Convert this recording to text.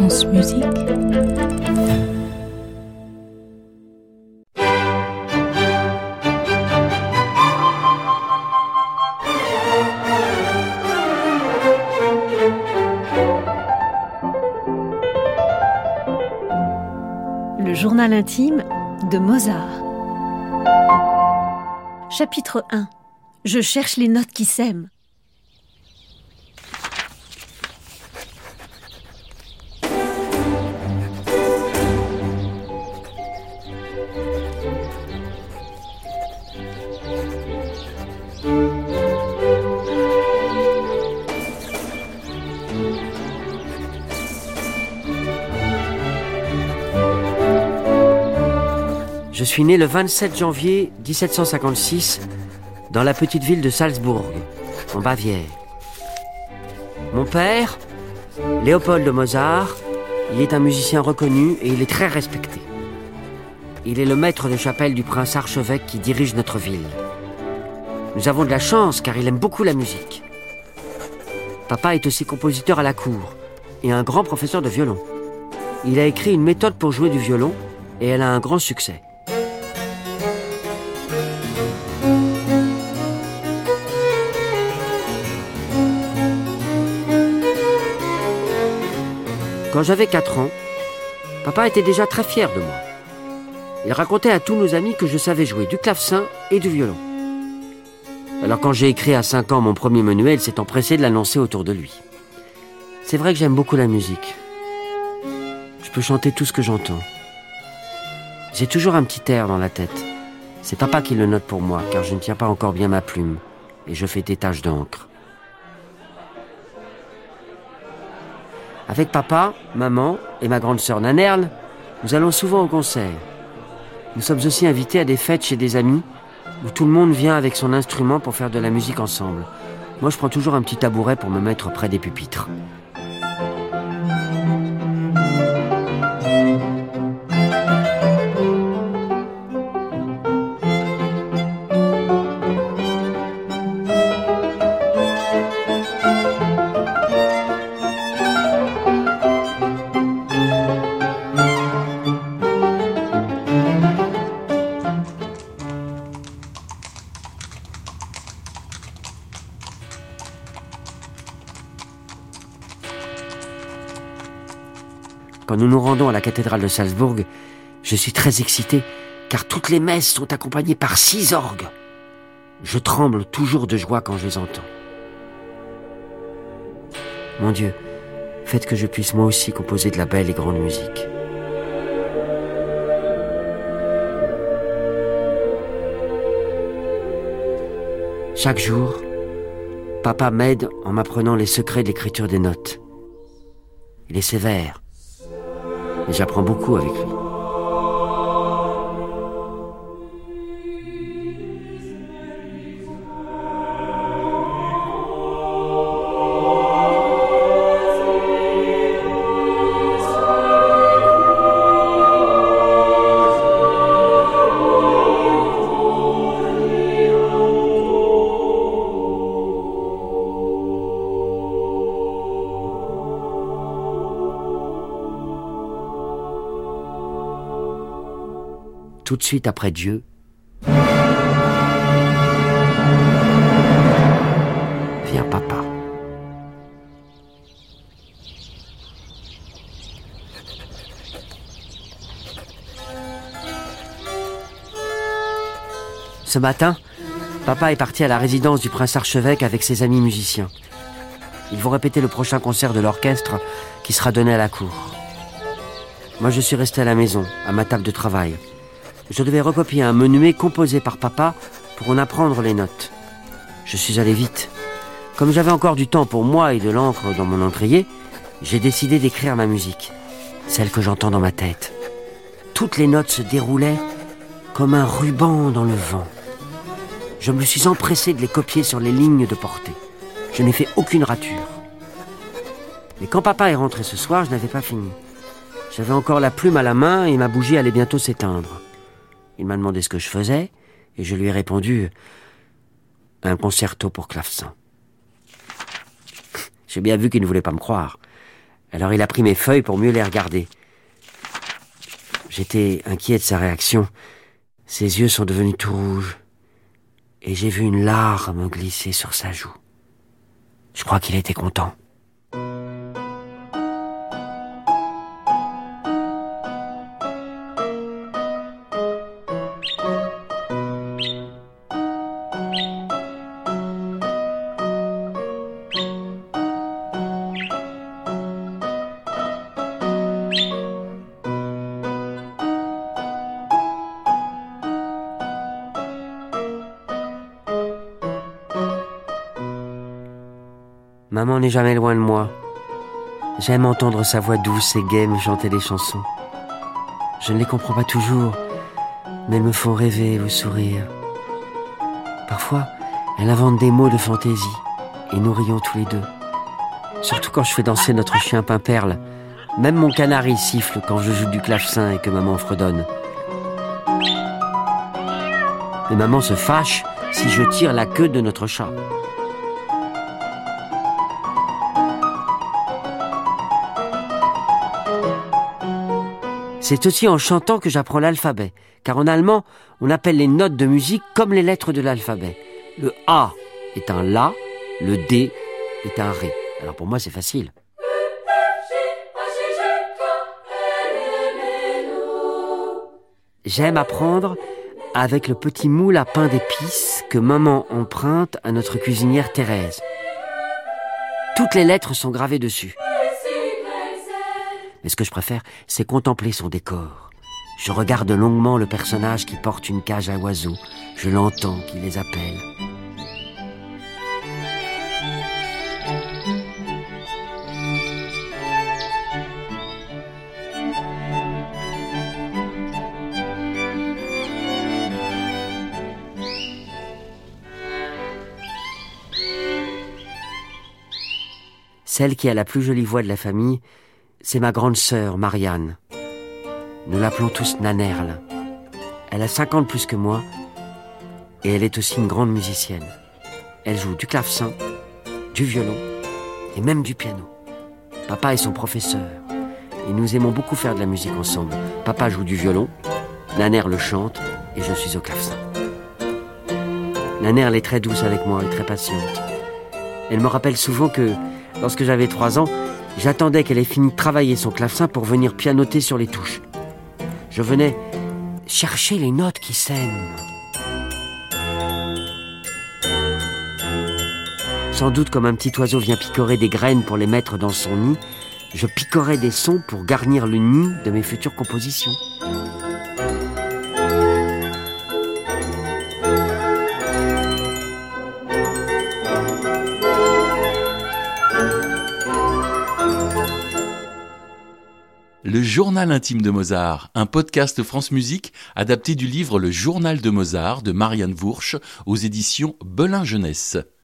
Le journal intime de Mozart. Chapitre 1 Je cherche les notes qui s'aiment. Je suis né le 27 janvier 1756 dans la petite ville de Salzbourg, en Bavière. Mon père, Léopold de Mozart, il est un musicien reconnu et il est très respecté. Il est le maître de chapelle du prince archevêque qui dirige notre ville. Nous avons de la chance car il aime beaucoup la musique. Papa est aussi compositeur à la cour et un grand professeur de violon. Il a écrit une méthode pour jouer du violon et elle a un grand succès. Quand j'avais 4 ans, papa était déjà très fier de moi. Il racontait à tous nos amis que je savais jouer du clavecin et du violon. Alors quand j'ai écrit à 5 ans mon premier manuel, s'est empressé de l'annoncer autour de lui. C'est vrai que j'aime beaucoup la musique. Je peux chanter tout ce que j'entends. J'ai toujours un petit air dans la tête. C'est papa qui le note pour moi, car je ne tiens pas encore bien ma plume, et je fais des taches d'encre. Avec papa, maman et ma grande sœur Nanerle, nous allons souvent au concert. Nous sommes aussi invités à des fêtes chez des amis où tout le monde vient avec son instrument pour faire de la musique ensemble. Moi, je prends toujours un petit tabouret pour me mettre près des pupitres. Quand nous nous rendons à la cathédrale de Salzbourg, je suis très excité car toutes les messes sont accompagnées par six orgues. Je tremble toujours de joie quand je les entends. Mon Dieu, faites que je puisse moi aussi composer de la belle et grande musique. Chaque jour, papa m'aide en m'apprenant les secrets de l'écriture des notes. Il est sévère, j'apprends beaucoup avec lui. Tout de suite après Dieu, vient papa. Ce matin, papa est parti à la résidence du prince archevêque avec ses amis musiciens. Ils vont répéter le prochain concert de l'orchestre qui sera donné à la cour. Moi, je suis resté à la maison, à ma table de travail. Je devais recopier un menuet composé par papa pour en apprendre les notes. Je suis allé vite. Comme j'avais encore du temps pour moi et de l'encre dans mon encrier, j'ai décidé d'écrire ma musique, celle que j'entends dans ma tête. Toutes les notes se déroulaient comme un ruban dans le vent. Je me suis empressé de les copier sur les lignes de portée. Je n'ai fait aucune rature. Mais quand papa est rentré ce soir, je n'avais pas fini. J'avais encore la plume à la main et ma bougie allait bientôt s'éteindre. Il m'a demandé ce que je faisais et je lui ai répondu un concerto pour clavecin. J'ai bien vu qu'il ne voulait pas me croire. Alors il a pris mes feuilles pour mieux les regarder. J'étais inquiet de sa réaction. Ses yeux sont devenus tout rouges. Et j'ai vu une larme glisser sur sa joue. Je crois qu'il était content. Maman n'est jamais loin de moi. J'aime entendre sa voix douce et gaie me chanter des chansons. Je ne les comprends pas toujours, mais elles me font rêver ou sourire. Parfois, elle invente des mots de fantaisie et nous rions tous les deux. Surtout quand je fais danser notre chien Pimperle. Même mon canari siffle quand je joue du clavecin et que maman fredonne. Mais maman se fâche si je tire la queue de notre chat. C'est aussi en chantant que j'apprends l'alphabet, car en allemand, on appelle les notes de musique comme les lettres de l'alphabet. Le A est un La, le D est un Ré. Alors pour moi, c'est facile. J'aime apprendre avec le petit moule à pain d'épices que maman emprunte à notre cuisinière Thérèse. Toutes les lettres sont gravées dessus. Mais ce que je préfère, c'est contempler son décor. Je regarde longuement le personnage qui porte une cage à oiseaux. Je l'entends qui les appelle. Celle qui a la plus jolie voix de la famille, c'est ma grande sœur, Marianne. Nous l'appelons tous Nanerle. Elle a 50 plus que moi et elle est aussi une grande musicienne. Elle joue du clavecin, du violon et même du piano. Papa est son professeur et nous aimons beaucoup faire de la musique ensemble. Papa joue du violon, Nanerle chante et je suis au clavecin. Nanerle est très douce avec moi et très patiente. Elle me rappelle souvent que, lorsque j'avais trois ans, J'attendais qu'elle ait fini de travailler son clavecin pour venir pianoter sur les touches. Je venais chercher les notes qui s'aiment. Sans doute comme un petit oiseau vient picorer des graines pour les mettre dans son nid, je picorais des sons pour garnir le nid de mes futures compositions. Le journal intime de Mozart, un podcast France Musique adapté du livre Le journal de Mozart de Marianne Vourche aux éditions Belin Jeunesse.